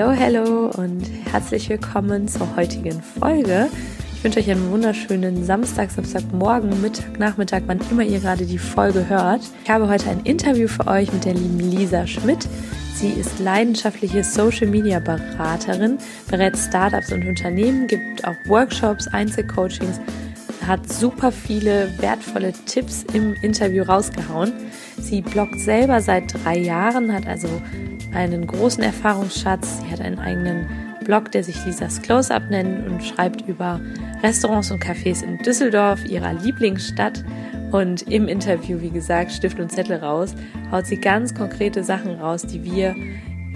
Hallo, hallo und herzlich willkommen zur heutigen Folge. Ich wünsche euch einen wunderschönen Samstag, Samstagmorgen, Mittag, Nachmittag, wann immer ihr gerade die Folge hört. Ich habe heute ein Interview für euch mit der lieben Lisa Schmidt. Sie ist leidenschaftliche Social Media Beraterin, berät Startups und Unternehmen, gibt auch Workshops, Einzelcoachings, hat super viele wertvolle Tipps im Interview rausgehauen. Sie bloggt selber seit drei Jahren, hat also einen großen Erfahrungsschatz. Sie hat einen eigenen Blog, der sich Lisas Close-Up nennt und schreibt über Restaurants und Cafés in Düsseldorf, ihrer Lieblingsstadt. Und im Interview, wie gesagt, Stift und Zettel raus, haut sie ganz konkrete Sachen raus, die wir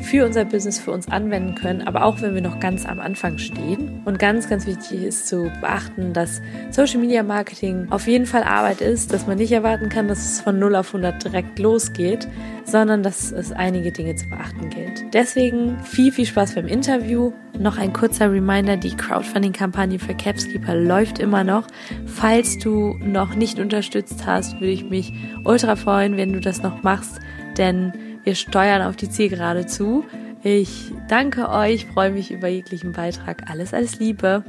für unser Business für uns anwenden können, aber auch wenn wir noch ganz am Anfang stehen. Und ganz, ganz wichtig ist zu beachten, dass Social Media Marketing auf jeden Fall Arbeit ist, dass man nicht erwarten kann, dass es von 0 auf 100 direkt losgeht, sondern dass es einige Dinge zu beachten gilt. Deswegen viel, viel Spaß beim Interview. Noch ein kurzer Reminder, die Crowdfunding-Kampagne für Capskeeper läuft immer noch. Falls du noch nicht unterstützt hast, würde ich mich ultra freuen, wenn du das noch machst, denn wir steuern auf die Zielgerade zu. Ich danke euch, freue mich über jeglichen Beitrag. Alles, alles Liebe.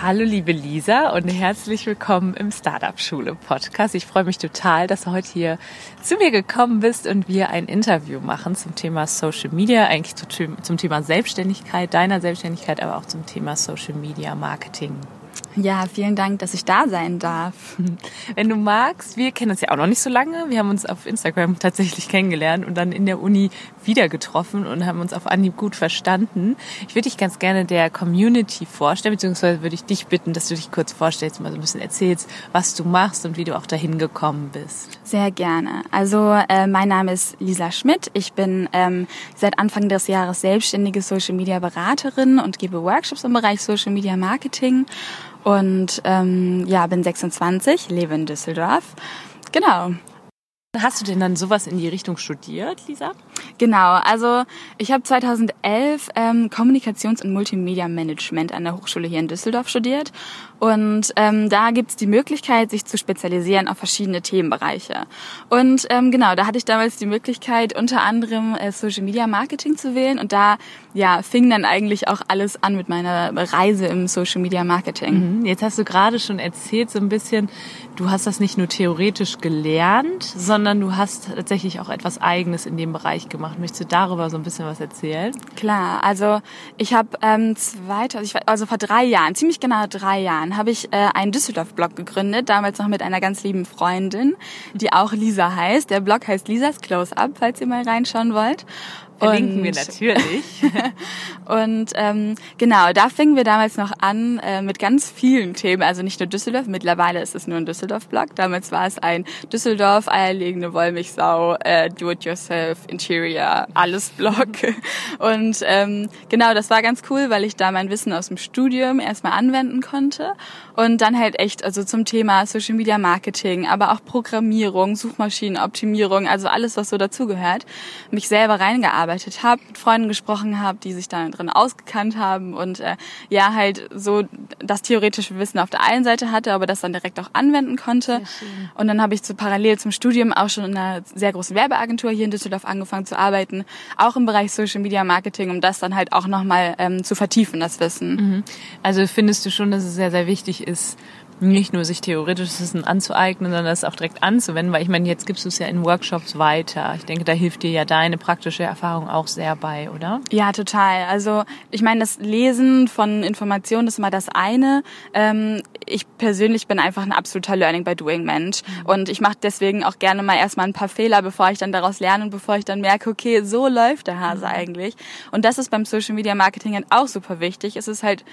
Hallo liebe Lisa und herzlich willkommen im Startup Schule Podcast. Ich freue mich total, dass du heute hier zu mir gekommen bist und wir ein Interview machen zum Thema Social Media, eigentlich zum Thema Selbstständigkeit, deiner Selbstständigkeit, aber auch zum Thema Social Media Marketing. Ja, vielen Dank, dass ich da sein darf. Wenn du magst, wir kennen uns ja auch noch nicht so lange. Wir haben uns auf Instagram tatsächlich kennengelernt und dann in der Uni wieder getroffen und haben uns auf Anhieb gut verstanden. Ich würde dich ganz gerne der Community vorstellen, beziehungsweise würde ich dich bitten, dass du dich kurz vorstellst, mal so ein bisschen erzählst, was du machst und wie du auch dahin gekommen bist. Sehr gerne. Also äh, mein Name ist Lisa Schmidt. Ich bin ähm, seit Anfang des Jahres selbstständige Social Media Beraterin und gebe Workshops im Bereich Social Media Marketing und ähm, ja, bin 26, lebe in Düsseldorf. Genau. Hast du denn dann sowas in die Richtung studiert, Lisa? Genau, also ich habe 2011 ähm, Kommunikations- und Multimedia-Management an der Hochschule hier in Düsseldorf studiert und ähm, da gibt's die Möglichkeit, sich zu spezialisieren auf verschiedene Themenbereiche. Und ähm, genau, da hatte ich damals die Möglichkeit, unter anderem äh, Social Media Marketing zu wählen. Und da ja, fing dann eigentlich auch alles an mit meiner Reise im Social Media Marketing. Mhm. Jetzt hast du gerade schon erzählt, so ein bisschen, du hast das nicht nur theoretisch gelernt, sondern du hast tatsächlich auch etwas Eigenes in dem Bereich gemacht. Möchtest du darüber so ein bisschen was erzählen? Klar, also ich habe ähm, zwei, also vor drei Jahren, ziemlich genau drei Jahren, Jahren habe ich äh, einen Düsseldorf-Blog gegründet, damals noch mit einer ganz lieben Freundin, die auch Lisa heißt. Der Blog heißt Lisas Close-Up, falls ihr mal reinschauen wollt. Verlinken und, wir natürlich. und ähm, genau, da fingen wir damals noch an äh, mit ganz vielen Themen, also nicht nur Düsseldorf, mittlerweile ist es nur ein Düsseldorf-Blog. Damals war es ein Düsseldorf, eierlegende Wollmilchsau, äh, Do-it-yourself, Interior, alles Blog. und ähm, genau, das war ganz cool, weil ich da mein Wissen aus dem Studium erstmal anwenden konnte und dann halt echt also zum Thema Social Media Marketing, aber auch Programmierung, Suchmaschinenoptimierung, also alles, was so dazugehört, mich selber reingearbeitet gearbeitet habe, mit Freunden gesprochen habe, die sich da drin ausgekannt haben und äh, ja halt so das theoretische Wissen auf der einen Seite hatte, aber das dann direkt auch anwenden konnte. Und dann habe ich zu parallel zum Studium auch schon in einer sehr großen Werbeagentur hier in Düsseldorf angefangen zu arbeiten, auch im Bereich Social Media Marketing, um das dann halt auch nochmal ähm, zu vertiefen, das Wissen. Mhm. Also findest du schon, dass es sehr, sehr wichtig ist, nicht nur sich theoretisches Wissen anzueignen, sondern das auch direkt anzuwenden, weil ich meine, jetzt gibst du es ja in Workshops weiter. Ich denke, da hilft dir ja deine praktische Erfahrung auch sehr bei, oder? Ja, total. Also ich meine, das Lesen von Informationen ist immer das eine. Ähm, ich persönlich bin einfach ein absoluter Learning by Doing Mensch mhm. und ich mache deswegen auch gerne mal erstmal ein paar Fehler, bevor ich dann daraus lerne und bevor ich dann merke, okay, so läuft der Hase mhm. eigentlich. Und das ist beim Social Media Marketing halt auch super wichtig. Es ist halt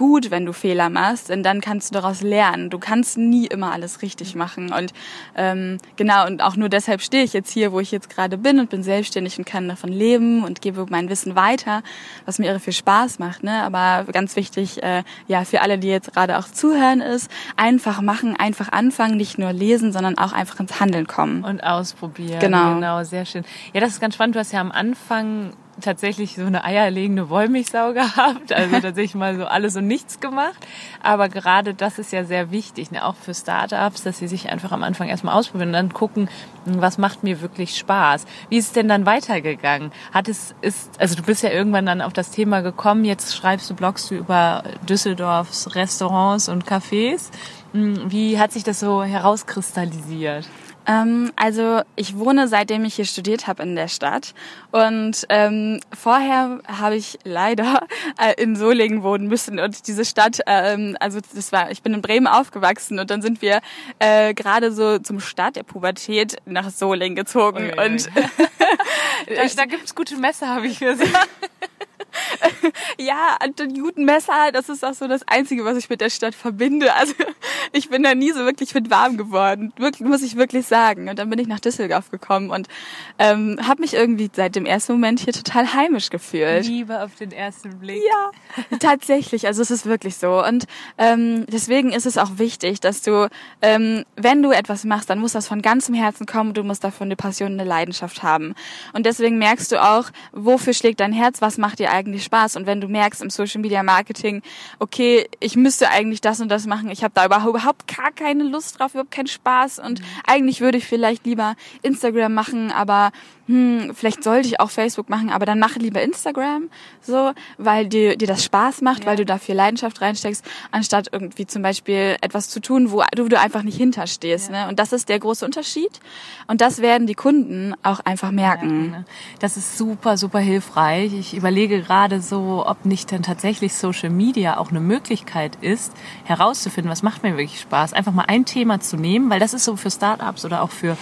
gut, wenn du Fehler machst, denn dann kannst du daraus lernen. Du kannst nie immer alles richtig machen. Und ähm, genau, und auch nur deshalb stehe ich jetzt hier, wo ich jetzt gerade bin und bin selbstständig und kann davon leben und gebe mein Wissen weiter, was mir irre viel Spaß macht. Ne? Aber ganz wichtig, äh, ja, für alle, die jetzt gerade auch zuhören, ist, einfach machen, einfach anfangen, nicht nur lesen, sondern auch einfach ins Handeln kommen. Und ausprobieren. Genau. Genau, sehr schön. Ja, das ist ganz spannend. Du hast ja am Anfang tatsächlich so eine eierlegende Wollmilchsau gehabt, also tatsächlich mal so alles und nichts gemacht. Aber gerade das ist ja sehr wichtig, ne? auch für Startups, dass sie sich einfach am Anfang erstmal ausprobieren und dann gucken, was macht mir wirklich Spaß. Wie ist es denn dann weitergegangen? Hat es, ist, also du bist ja irgendwann dann auf das Thema gekommen, jetzt schreibst du, bloggst du über Düsseldorfs Restaurants und Cafés. Hm, wie hat sich das so herauskristallisiert? Ähm, also ich wohne seitdem ich hier studiert habe in der Stadt und ähm, vorher habe ich leider äh, in Solingen wohnen müssen und diese Stadt, ähm, also das war, ich bin in Bremen aufgewachsen und dann sind wir äh, gerade so zum Start der Pubertät nach Solingen gezogen Ui, ui. und da, da gibt's gute Messer, habe ich gesagt. ja, den guten Messer, das ist auch so das Einzige, was ich mit der Stadt verbinde. Also ich bin da nie so wirklich mit warm geworden, wirklich, muss ich wirklich sagen. Und dann bin ich nach Düsseldorf gekommen und ähm, habe mich irgendwie seit dem ersten Moment hier total heimisch gefühlt. Liebe auf den ersten Blick. Ja, tatsächlich. Also es ist wirklich so. Und ähm, deswegen ist es auch wichtig, dass du, ähm, wenn du etwas machst, dann muss das von ganzem Herzen kommen. Du musst dafür eine Passion, eine Leidenschaft haben. Und deswegen merkst du auch, wofür schlägt dein Herz, was macht dir eigentlich Spaß. Und wenn du merkst im Social Media Marketing, okay, ich müsste eigentlich das und das machen, ich habe da überhaupt gar keine Lust drauf, überhaupt keinen Spaß und mhm. eigentlich würde ich vielleicht lieber Instagram machen, aber hm, vielleicht sollte ich auch Facebook machen, aber dann mache lieber Instagram, so, weil dir, dir das Spaß macht, ja. weil du da viel Leidenschaft reinsteckst, anstatt irgendwie zum Beispiel etwas zu tun, wo du, du einfach nicht hinterstehst. Ja. Ne? Und das ist der große Unterschied. Und das werden die Kunden auch einfach merken. Ja, ne? Das ist super, super hilfreich. Ich überlege gerade so, ob nicht dann tatsächlich Social Media auch eine Möglichkeit ist, herauszufinden, was macht mir wirklich Spaß. Einfach mal ein Thema zu nehmen, weil das ist so für Startups oder auch für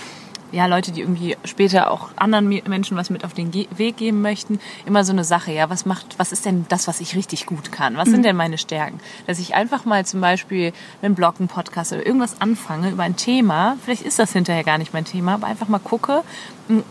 ja, Leute, die irgendwie später auch anderen Menschen was mit auf den Ge Weg geben möchten, immer so eine Sache, ja, was macht, was ist denn das, was ich richtig gut kann? Was mhm. sind denn meine Stärken? Dass ich einfach mal zum Beispiel einen Blog, einen Podcast oder irgendwas anfange über ein Thema, vielleicht ist das hinterher gar nicht mein Thema, aber einfach mal gucke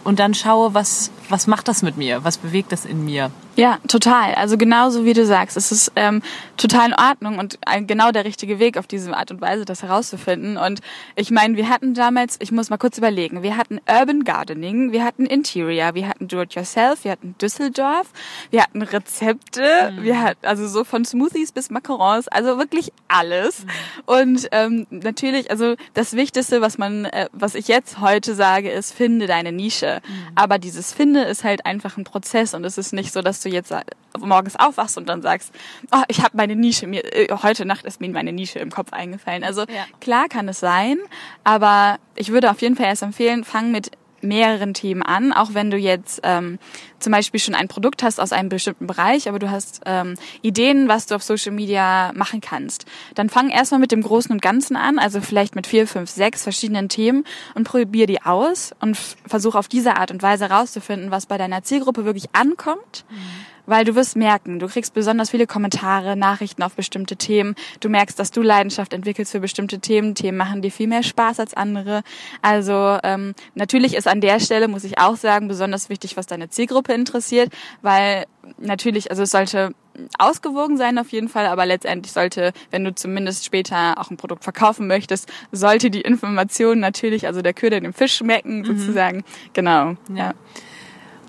und dann schaue, was, was macht das mit mir? Was bewegt das in mir? Ja, total. Also genauso wie du sagst, es ist ähm, total in Ordnung und ein, genau der richtige Weg auf diese Art und Weise, das herauszufinden. Und ich meine, wir hatten damals, ich muss mal kurz überlegen, wir hatten Urban Gardening, wir hatten Interior, wir hatten Do-it-yourself, wir hatten Düsseldorf, wir hatten Rezepte, mhm. wir hatten also so von Smoothies bis Macarons, also wirklich alles. Mhm. Und ähm, natürlich, also das Wichtigste, was man, äh, was ich jetzt heute sage, ist, finde deine Nische. Mhm. Aber dieses Finde ist halt einfach ein Prozess und es ist nicht so, dass du du jetzt morgens aufwachst und dann sagst, oh, ich habe meine Nische, mir äh, heute Nacht ist mir meine Nische im Kopf eingefallen. Also ja. klar kann es sein, aber ich würde auf jeden Fall erst empfehlen, fang mit mehreren Themen an, auch wenn du jetzt ähm, zum Beispiel schon ein Produkt hast aus einem bestimmten Bereich, aber du hast ähm, Ideen, was du auf Social Media machen kannst. Dann fang erstmal mit dem Großen und Ganzen an, also vielleicht mit vier, fünf, sechs verschiedenen Themen und probier die aus und versuch auf diese Art und Weise herauszufinden, was bei deiner Zielgruppe wirklich ankommt. Mhm weil du wirst merken, du kriegst besonders viele Kommentare, Nachrichten auf bestimmte Themen. Du merkst, dass du Leidenschaft entwickelst für bestimmte Themen. Themen machen dir viel mehr Spaß als andere. Also ähm, natürlich ist an der Stelle, muss ich auch sagen, besonders wichtig, was deine Zielgruppe interessiert, weil natürlich, also es sollte ausgewogen sein auf jeden Fall, aber letztendlich sollte, wenn du zumindest später auch ein Produkt verkaufen möchtest, sollte die Information natürlich, also der Köder dem Fisch schmecken, mhm. sozusagen. Genau. Ja. ja.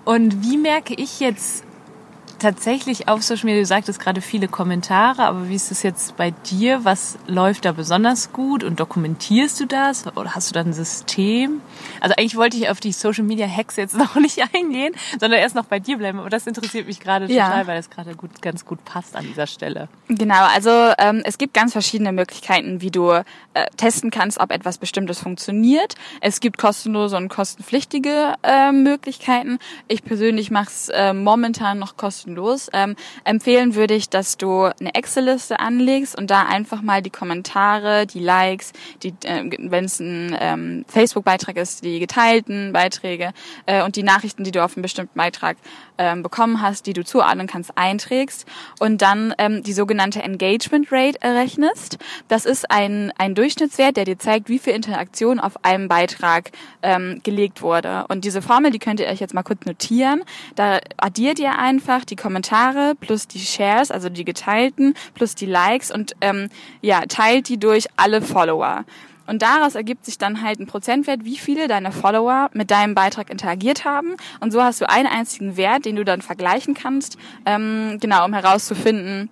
Und wie merke ich jetzt, tatsächlich auf Social Media, du sagtest gerade viele Kommentare, aber wie ist es jetzt bei dir? Was läuft da besonders gut und dokumentierst du das oder hast du da ein System? Also eigentlich wollte ich auf die Social Media Hacks jetzt noch nicht eingehen, sondern erst noch bei dir bleiben, aber das interessiert mich gerade total, ja. weil das gerade gut, ganz gut passt an dieser Stelle. Genau, also ähm, es gibt ganz verschiedene Möglichkeiten, wie du äh, testen kannst, ob etwas Bestimmtes funktioniert. Es gibt kostenlose und kostenpflichtige äh, Möglichkeiten. Ich persönlich mache es äh, momentan noch kostenlos kostenlos. Ähm, empfehlen würde ich, dass du eine Excel-Liste anlegst und da einfach mal die Kommentare, die Likes, die, äh, wenn es ein ähm, Facebook-Beitrag ist, die geteilten Beiträge äh, und die Nachrichten, die du auf einen bestimmten Beitrag ähm, bekommen hast, die du zuordnen kannst, einträgst und dann ähm, die sogenannte Engagement Rate errechnest. Das ist ein, ein Durchschnittswert, der dir zeigt, wie viel Interaktion auf einem Beitrag ähm, gelegt wurde. Und diese Formel, die könnt ihr euch jetzt mal kurz notieren. Da addiert ihr einfach die Kommentare plus die Shares, also die geteilten, plus die Likes und ähm, ja, teilt die durch alle Follower. Und daraus ergibt sich dann halt ein Prozentwert, wie viele deiner Follower mit deinem Beitrag interagiert haben. Und so hast du einen einzigen Wert, den du dann vergleichen kannst, ähm, genau, um herauszufinden,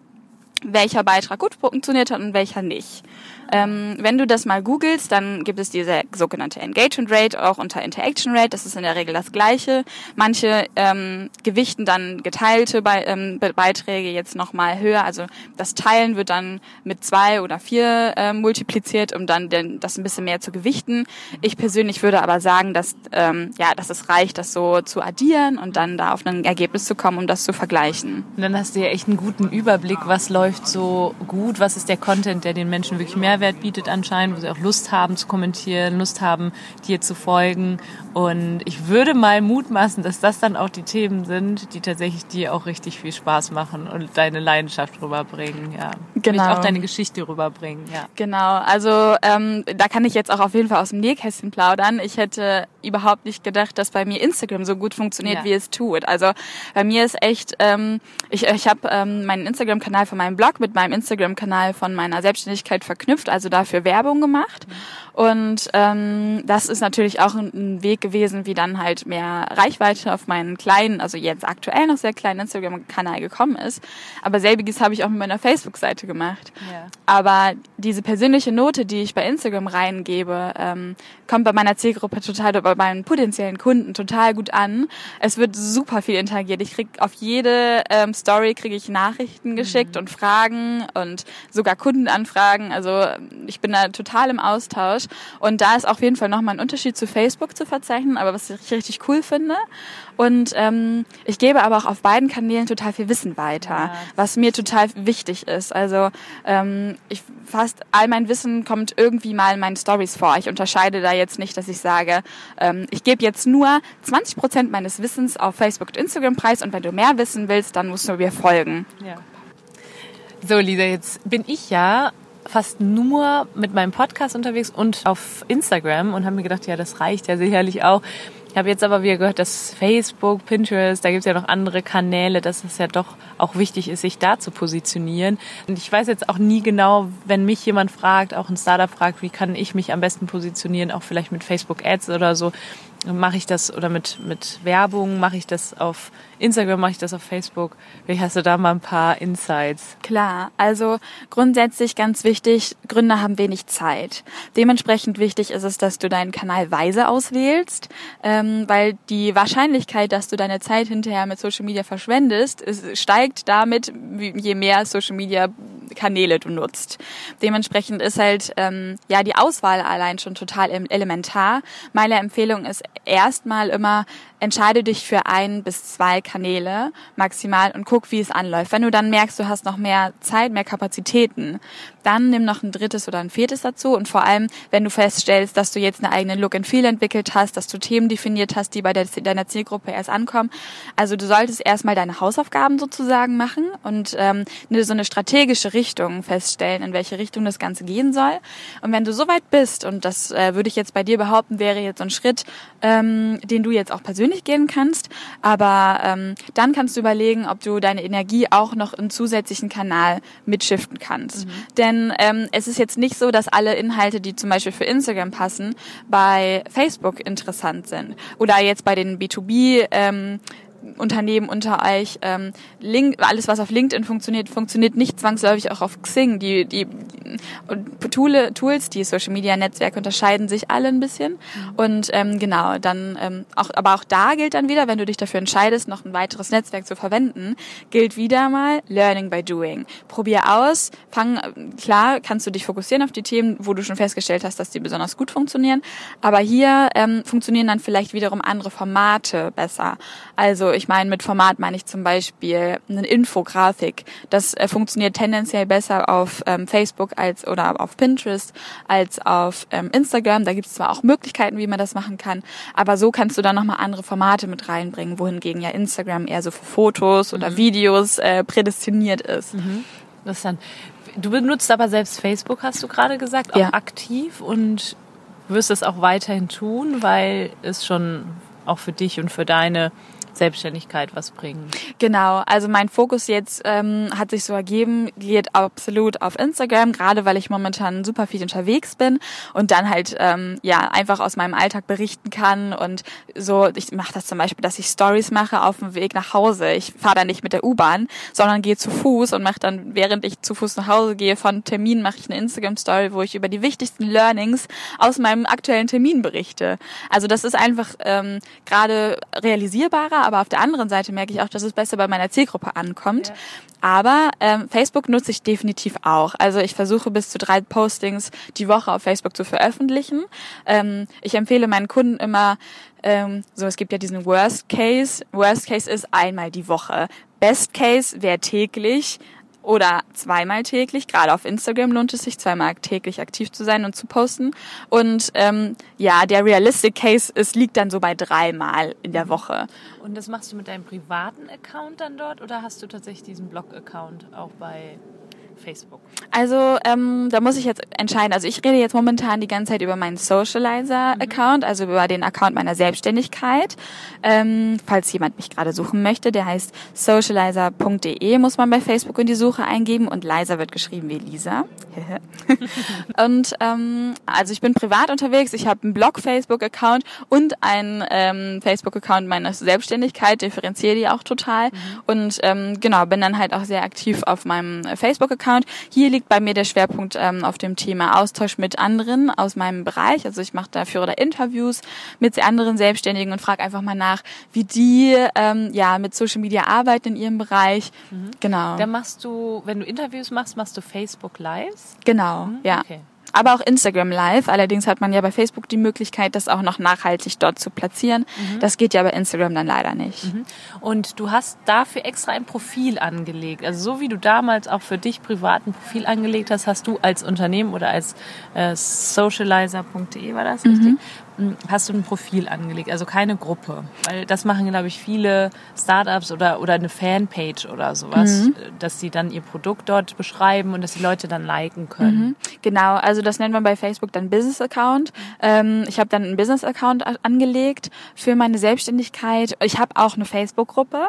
welcher Beitrag gut funktioniert hat und welcher nicht. Ähm, wenn du das mal googelst, dann gibt es diese sogenannte Engagement Rate, auch unter Interaction Rate. Das ist in der Regel das Gleiche. Manche ähm, gewichten dann geteilte Be ähm, Beiträge jetzt nochmal höher. Also das Teilen wird dann mit zwei oder vier äh, multipliziert, um dann den, das ein bisschen mehr zu gewichten. Ich persönlich würde aber sagen, dass, ähm, ja, dass es reicht, das so zu addieren und dann da auf ein Ergebnis zu kommen, um das zu vergleichen. Und dann hast du ja echt einen guten Überblick, was läuft so gut, was ist der Content, der den Menschen wirklich mehr Mehrwert bietet anscheinend, wo sie auch Lust haben zu kommentieren, Lust haben, dir zu folgen. Und ich würde mal mutmaßen, dass das dann auch die Themen sind, die tatsächlich dir auch richtig viel Spaß machen und deine Leidenschaft rüberbringen, ja. Genau. Vielleicht auch deine Geschichte rüberbringen, ja. Genau, also ähm, da kann ich jetzt auch auf jeden Fall aus dem Nähkästchen plaudern. Ich hätte überhaupt nicht gedacht, dass bei mir Instagram so gut funktioniert, ja. wie es tut. Also bei mir ist echt, ähm, ich, ich habe ähm, meinen Instagram-Kanal von meinem Blog mit meinem Instagram-Kanal von meiner Selbstständigkeit verknüpft, also dafür Werbung gemacht. Mhm. Und ähm, das ist natürlich auch ein Weg gewesen, wie dann halt mehr Reichweite auf meinen kleinen, also jetzt aktuell noch sehr kleinen Instagram-Kanal gekommen ist. Aber selbiges habe ich auch mit meiner Facebook-Seite gemacht. Ja. Aber diese persönliche Note, die ich bei Instagram reingebe, ähm, kommt bei meiner Zielgruppe total, bei meinen potenziellen Kunden total gut an. Es wird super viel interagiert. Ich krieg auf jede ähm, Story kriege ich Nachrichten geschickt mhm. und Fragen und sogar Kundenanfragen. Also ich bin da total im Austausch. Und da ist auf jeden Fall nochmal ein Unterschied zu Facebook zu verzeichnen, aber was ich richtig cool finde. Und ähm, ich gebe aber auch auf beiden Kanälen total viel Wissen weiter, ja. was mir total wichtig ist. Also ähm, ich fast all mein Wissen kommt irgendwie mal in meinen Stories vor. Ich unterscheide da jetzt nicht, dass ich sage, ähm, ich gebe jetzt nur 20 Prozent meines Wissens auf Facebook und Instagram preis und wenn du mehr wissen willst, dann musst du mir folgen. Ja. So, Lisa, jetzt bin ich ja fast nur mit meinem Podcast unterwegs und auf Instagram und habe mir gedacht, ja, das reicht ja sicherlich auch. Ich habe jetzt aber wieder gehört, dass Facebook, Pinterest, da gibt es ja noch andere Kanäle, dass es ja doch auch wichtig ist, sich da zu positionieren. Und ich weiß jetzt auch nie genau, wenn mich jemand fragt, auch ein Startup fragt, wie kann ich mich am besten positionieren, auch vielleicht mit Facebook Ads oder so, mache ich das oder mit, mit Werbung, mache ich das auf Instagram, mache ich das auf Facebook. Wie hast du da mal ein paar Insights? Klar, also grundsätzlich ganz wichtig, Gründer haben wenig Zeit. Dementsprechend wichtig ist es, dass du deinen Kanal weise auswählst, ähm, weil die Wahrscheinlichkeit, dass du deine Zeit hinterher mit Social Media verschwendest, ist, steigt damit, je mehr Social Media Kanäle du nutzt. Dementsprechend ist halt ähm, ja die Auswahl allein schon total elementar. Meine Empfehlung ist erstmal immer entscheide dich für ein bis zwei Kanäle maximal und guck, wie es anläuft. Wenn du dann merkst, du hast noch mehr Zeit, mehr Kapazitäten, dann nimm noch ein drittes oder ein viertes dazu und vor allem, wenn du feststellst, dass du jetzt eine eigene Look and Feel entwickelt hast, dass du Themen definiert hast, die bei deiner Zielgruppe erst ankommen. Also du solltest erstmal deine Hausaufgaben sozusagen machen und ähm, so eine strategische Richtung feststellen, in welche Richtung das Ganze gehen soll. Und wenn du soweit bist, und das äh, würde ich jetzt bei dir behaupten, wäre jetzt so ein Schritt, ähm, den du jetzt auch persönlich persönlich gehen kannst, aber ähm, dann kannst du überlegen, ob du deine Energie auch noch in zusätzlichen Kanal mitschiften kannst. Mhm. Denn ähm, es ist jetzt nicht so, dass alle Inhalte, die zum Beispiel für Instagram passen, bei Facebook interessant sind oder jetzt bei den B2B ähm, Unternehmen unter euch. Ähm, Link, alles, was auf LinkedIn funktioniert, funktioniert nicht zwangsläufig auch auf Xing. Die, die, die Tool, Tools, die Social Media Netzwerke unterscheiden sich alle ein bisschen. Mhm. Und ähm, genau, dann ähm, auch, aber auch da gilt dann wieder, wenn du dich dafür entscheidest, noch ein weiteres Netzwerk zu verwenden, gilt wieder mal Learning by Doing. Probier aus, fang klar, kannst du dich fokussieren auf die Themen, wo du schon festgestellt hast, dass die besonders gut funktionieren. Aber hier ähm, funktionieren dann vielleicht wiederum andere Formate besser. Also Also ich meine, mit Format meine ich zum Beispiel eine Infografik. Das äh, funktioniert tendenziell besser auf ähm, Facebook als oder auf Pinterest als auf ähm, Instagram. Da gibt es zwar auch Möglichkeiten, wie man das machen kann, aber so kannst du dann nochmal andere Formate mit reinbringen, wohingegen ja Instagram eher so für Fotos oder mhm. Videos äh, prädestiniert ist. Mhm. Interessant. Du benutzt aber selbst Facebook, hast du gerade gesagt, auch ja. aktiv und wirst es auch weiterhin tun, weil es schon auch für dich und für deine Selbstständigkeit was bringen. Genau, also mein Fokus jetzt ähm, hat sich so ergeben, geht absolut auf Instagram, gerade weil ich momentan super viel unterwegs bin und dann halt ähm, ja einfach aus meinem Alltag berichten kann und so, ich mache das zum Beispiel, dass ich Stories mache auf dem Weg nach Hause. Ich fahre dann nicht mit der U-Bahn, sondern gehe zu Fuß und mache dann, während ich zu Fuß nach Hause gehe, von Termin mache ich eine Instagram-Story, wo ich über die wichtigsten Learnings aus meinem aktuellen Termin berichte. Also das ist einfach ähm, gerade realisierbarer, aber auf der anderen Seite merke ich auch, dass es besser bei meiner Zielgruppe ankommt. Ja. Aber ähm, Facebook nutze ich definitiv auch. Also ich versuche bis zu drei Postings die Woche auf Facebook zu veröffentlichen. Ähm, ich empfehle meinen Kunden immer, ähm, so es gibt ja diesen Worst Case. Worst Case ist einmal die Woche. Best Case wäre täglich oder zweimal täglich. Gerade auf Instagram lohnt es sich, zweimal täglich aktiv zu sein und zu posten. Und ähm, ja, der Realistic Case ist, liegt dann so bei dreimal in der Woche. Und das machst du mit deinem privaten Account dann dort oder hast du tatsächlich diesen Blog-Account auch bei Facebook? Also ähm, da muss ich jetzt entscheiden. Also ich rede jetzt momentan die ganze Zeit über meinen Socializer-Account, mhm. also über den Account meiner Selbstständigkeit. Ähm, falls jemand mich gerade suchen möchte, der heißt socializer.de, muss man bei Facebook in die Suche eingeben und Liza wird geschrieben wie Lisa. und ähm, also ich bin privat unterwegs, ich habe einen Blog-Facebook-Account und einen ähm, Facebook-Account meiner Selbstständigkeit, differenziere die auch total. Mhm. Und ähm, genau, bin dann halt auch sehr aktiv auf meinem Facebook-Account Account. Hier liegt bei mir der Schwerpunkt ähm, auf dem Thema Austausch mit anderen aus meinem Bereich. Also ich mache da führe da Interviews mit anderen Selbstständigen und frage einfach mal nach, wie die ähm, ja mit Social Media arbeiten in ihrem Bereich. Mhm. Genau. Dann machst du, wenn du Interviews machst, machst du Facebook Lives? Genau, mhm. ja. Okay aber auch Instagram Live. Allerdings hat man ja bei Facebook die Möglichkeit, das auch noch nachhaltig dort zu platzieren. Mhm. Das geht ja bei Instagram dann leider nicht. Mhm. Und du hast dafür extra ein Profil angelegt. Also so wie du damals auch für dich privat ein Profil angelegt hast, hast du als Unternehmen oder als äh, socializer.de war das richtig? Mhm hast du ein Profil angelegt, also keine Gruppe. Weil das machen, glaube ich, viele Startups oder, oder eine Fanpage oder sowas, mhm. dass sie dann ihr Produkt dort beschreiben und dass die Leute dann liken können. Mhm. Genau, also das nennt man bei Facebook dann Business Account. Ähm, ich habe dann einen Business Account angelegt für meine Selbstständigkeit. Ich habe auch eine Facebook-Gruppe.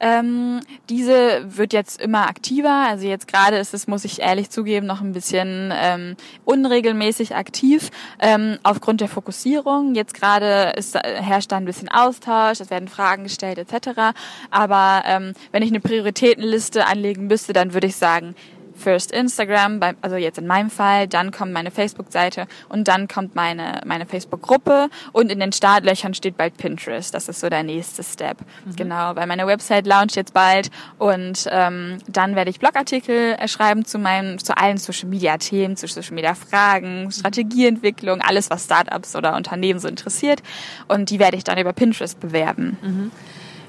Ähm, diese wird jetzt immer aktiver. Also jetzt gerade ist es, muss ich ehrlich zugeben, noch ein bisschen ähm, unregelmäßig aktiv ähm, aufgrund der Fokussierung. Digitalisierung. Jetzt gerade äh, herrscht da ein bisschen Austausch, es werden Fragen gestellt etc. Aber ähm, wenn ich eine Prioritätenliste anlegen müsste, dann würde ich sagen, First Instagram, also jetzt in meinem Fall, dann kommt meine Facebook-Seite und dann kommt meine, meine Facebook-Gruppe und in den Startlöchern steht bald Pinterest. Das ist so der nächste Step. Mhm. Genau, weil meine Website launcht jetzt bald und ähm, dann werde ich Blogartikel schreiben zu meinen, zu allen Social-Media-Themen, zu Social-Media-Fragen, Strategieentwicklung, alles, was Startups oder Unternehmen so interessiert und die werde ich dann über Pinterest bewerben. Mhm.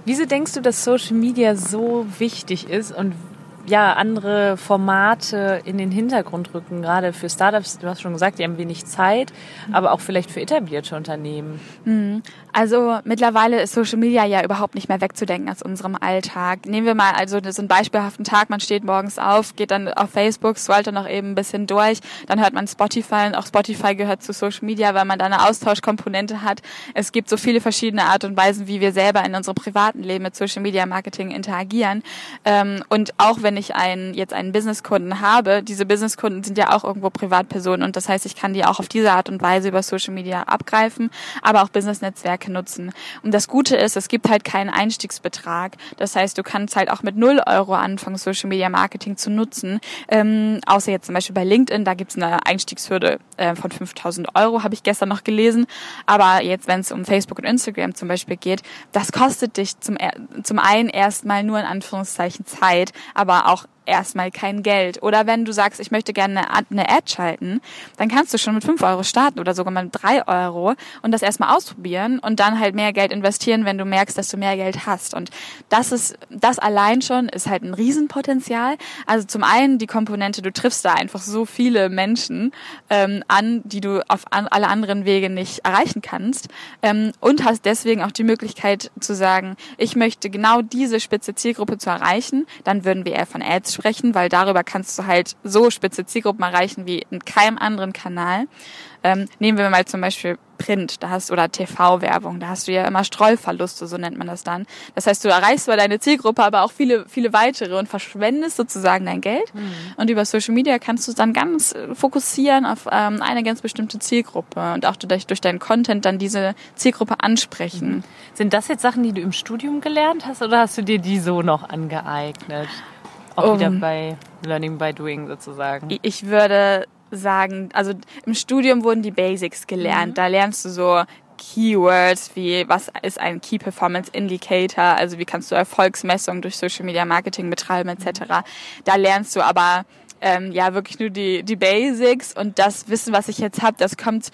Wieso denkst du, dass Social Media so wichtig ist und ja, andere Formate in den Hintergrund rücken, gerade für Startups, du hast schon gesagt, die haben wenig Zeit, aber auch vielleicht für etablierte Unternehmen. Mhm. Also mittlerweile ist Social Media ja überhaupt nicht mehr wegzudenken aus unserem Alltag. Nehmen wir mal also so einen beispielhaften Tag, man steht morgens auf, geht dann auf Facebook, scrollt dann noch eben ein bisschen durch, dann hört man Spotify und auch Spotify gehört zu Social Media, weil man da eine Austauschkomponente hat. Es gibt so viele verschiedene Art und Weisen, wie wir selber in unserem privaten Leben mit Social Media Marketing interagieren. Ähm, und auch wenn ich einen, jetzt einen Businesskunden habe, diese Businesskunden sind ja auch irgendwo Privatpersonen und das heißt, ich kann die auch auf diese Art und Weise über Social Media abgreifen, aber auch Business-Netzwerke nutzen. Und das Gute ist, es gibt halt keinen Einstiegsbetrag. Das heißt, du kannst halt auch mit null Euro anfangen, Social Media Marketing zu nutzen. Ähm, außer jetzt zum Beispiel bei LinkedIn, da gibt's eine Einstiegshürde äh, von 5000 Euro, habe ich gestern noch gelesen. Aber jetzt, wenn es um Facebook und Instagram zum Beispiel geht, das kostet dich zum, zum einen erstmal nur in Anführungszeichen Zeit, aber auch erstmal kein Geld. Oder wenn du sagst, ich möchte gerne eine Ad schalten, dann kannst du schon mit fünf Euro starten oder sogar mit drei Euro und das erstmal ausprobieren und dann halt mehr Geld investieren, wenn du merkst, dass du mehr Geld hast. Und das ist, das allein schon ist halt ein Riesenpotenzial. Also zum einen die Komponente, du triffst da einfach so viele Menschen ähm, an, die du auf an, alle anderen Wege nicht erreichen kannst ähm, und hast deswegen auch die Möglichkeit zu sagen, ich möchte genau diese spitze Zielgruppe zu erreichen. Dann würden wir eher von Ads sprechen, weil darüber kannst du halt so spitze Zielgruppen erreichen wie in keinem anderen Kanal. Ähm, nehmen wir mal zum Beispiel Print, da hast oder TV-Werbung, da hast du ja immer Streuverluste, so nennt man das dann. Das heißt, du erreichst zwar deine Zielgruppe, aber auch viele, viele weitere und verschwendest sozusagen dein Geld. Mhm. Und über Social Media kannst du dann ganz äh, fokussieren auf ähm, eine ganz bestimmte Zielgruppe und auch durch, durch deinen Content dann diese Zielgruppe ansprechen. Mhm. Sind das jetzt Sachen, die du im Studium gelernt hast oder hast du dir die so noch angeeignet? Auch um, wieder bei Learning by Doing sozusagen. Ich würde sagen, also im Studium wurden die Basics gelernt. Mhm. Da lernst du so Keywords wie was ist ein Key Performance Indicator, also wie kannst du Erfolgsmessungen durch Social Media Marketing betreiben etc. Da lernst du aber ähm, ja wirklich nur die die Basics und das Wissen, was ich jetzt habe, das kommt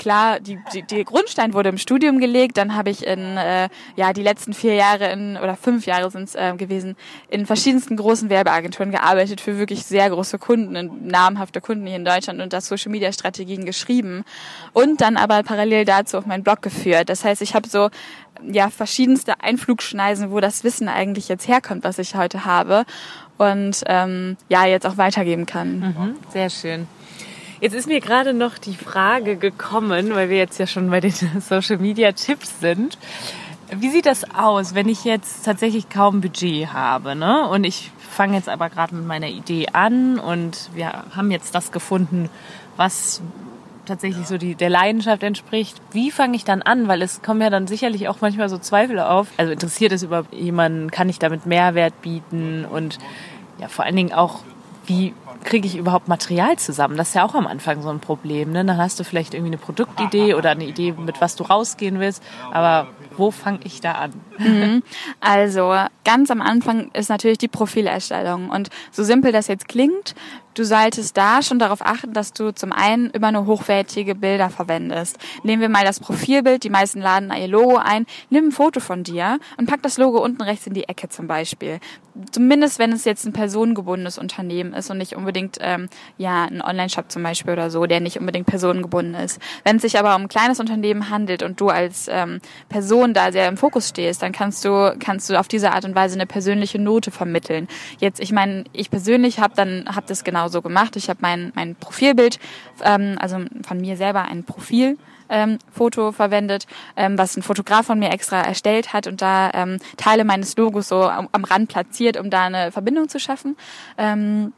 klar, die, die, die Grundstein wurde im Studium gelegt, dann habe ich in äh, ja die letzten vier Jahre in oder fünf Jahre sind es äh, gewesen in verschiedensten großen Werbeagenturen gearbeitet für wirklich sehr große Kunden, namhafte Kunden hier in Deutschland und das Social Media Strategien geschrieben und dann aber parallel dazu auf meinen Blog geführt. Das heißt, ich habe so ja verschiedenste Einflugschneisen, wo das Wissen eigentlich jetzt herkommt, was ich heute habe und ähm, ja jetzt auch weitergeben kann. Mhm, sehr schön. Jetzt ist mir gerade noch die Frage gekommen, weil wir jetzt ja schon bei den Social Media Tipps sind. Wie sieht das aus, wenn ich jetzt tatsächlich kaum Budget habe, ne? Und ich fange jetzt aber gerade mit meiner Idee an und wir haben jetzt das gefunden, was tatsächlich so die, der Leidenschaft entspricht. Wie fange ich dann an? Weil es kommen ja dann sicherlich auch manchmal so Zweifel auf. Also interessiert es über jemanden, kann ich damit Mehrwert bieten und ja, vor allen Dingen auch, wie kriege ich überhaupt Material zusammen? Das ist ja auch am Anfang so ein Problem. Ne? Dann hast du vielleicht irgendwie eine Produktidee oder eine Idee, mit was du rausgehen willst. Aber wo fange ich da an? Mhm. Also ganz am Anfang ist natürlich die Profilerstellung. Und so simpel das jetzt klingt, Du solltest da schon darauf achten, dass du zum einen immer nur hochwertige Bilder verwendest. Nehmen wir mal das Profilbild, die meisten laden ihr Logo ein, nimm ein Foto von dir und pack das Logo unten rechts in die Ecke zum Beispiel. Zumindest wenn es jetzt ein personengebundenes Unternehmen ist und nicht unbedingt ähm, ja ein Online-Shop zum Beispiel oder so, der nicht unbedingt personengebunden ist. Wenn es sich aber um ein kleines Unternehmen handelt und du als ähm, Person da sehr im Fokus stehst, dann kannst du kannst du auf diese Art und Weise eine persönliche Note vermitteln. Jetzt, ich meine, ich persönlich habe dann hab das genau so gemacht. Ich habe mein, mein Profilbild, ähm, also von mir selber ein Profil ähm, Foto verwendet, ähm, was ein Fotograf von mir extra erstellt hat und da ähm, Teile meines Logos so am, am Rand platziert, um da eine Verbindung zu schaffen. Ähm,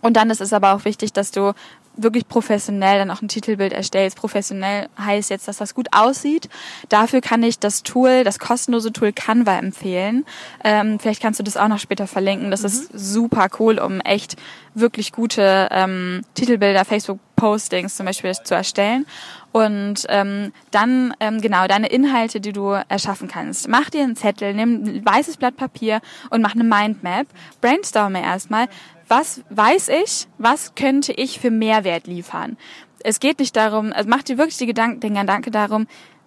und dann ist es aber auch wichtig, dass du wirklich professionell dann auch ein Titelbild erstellst. Professionell heißt jetzt, dass das gut aussieht. Dafür kann ich das Tool, das kostenlose Tool Canva empfehlen. Ähm, vielleicht kannst du das auch noch später verlinken. Das mhm. ist super cool, um echt wirklich gute ähm, Titelbilder, Facebook-Postings zum Beispiel zu erstellen. Und ähm, dann ähm, genau deine Inhalte, die du erschaffen kannst. Mach dir einen Zettel, nimm ein weißes Blatt Papier und mach eine Mindmap. Brainstorme erstmal, was weiß ich, was könnte ich für Mehrwert liefern. Es geht nicht darum, also mach dir wirklich die Gedanken, den Gedanke darum,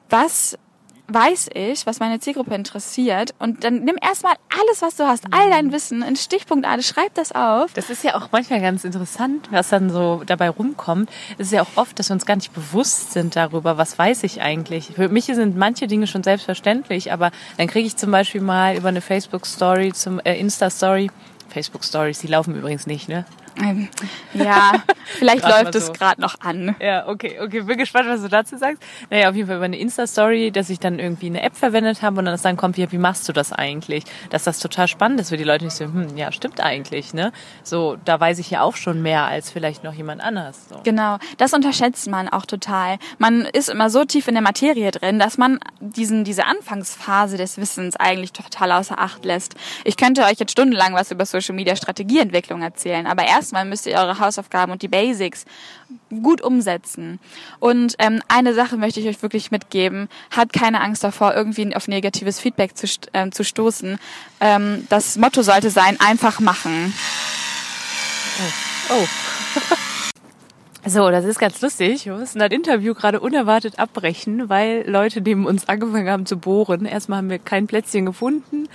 was weiß ich, was meine Zielgruppe interessiert und dann nimm erstmal alles, was du hast, all dein Wissen in Stichpunktartig, schreib das auf. Das ist ja auch manchmal ganz interessant, was dann so dabei rumkommt. Es ist ja auch oft, dass wir uns gar nicht bewusst sind darüber, was weiß ich eigentlich. Für mich sind manche Dinge schon selbstverständlich, aber dann kriege ich zum Beispiel mal über eine Facebook-Story, zum äh, Insta-Story, Facebook Stories, die laufen übrigens nicht, ne? Ähm, ja, vielleicht läuft es so. gerade noch an. Ja, okay, okay. Bin gespannt, was du dazu sagst. Naja, auf jeden Fall über eine Insta-Story, dass ich dann irgendwie eine App verwendet habe und dann, dann kommt, ja, wie machst du das eigentlich? Dass das total spannend ist für die Leute, die so, hm, ja, stimmt eigentlich, ne? So, da weiß ich ja auch schon mehr als vielleicht noch jemand anders. So. Genau, das unterschätzt man auch total. Man ist immer so tief in der Materie drin, dass man diesen, diese Anfangsphase des Wissens eigentlich total außer Acht lässt. Ich könnte euch jetzt stundenlang was über Social Media Strategieentwicklung erzählen, aber erst erstmal müsst ihr eure Hausaufgaben und die Basics gut umsetzen. Und ähm, eine Sache möchte ich euch wirklich mitgeben. Habt keine Angst davor, irgendwie auf negatives Feedback zu, ähm, zu stoßen. Ähm, das Motto sollte sein, einfach machen. Oh. oh. So, das ist ganz lustig. Wir mussten das Interview gerade unerwartet abbrechen, weil Leute neben uns angefangen haben zu bohren. Erstmal haben wir kein Plätzchen gefunden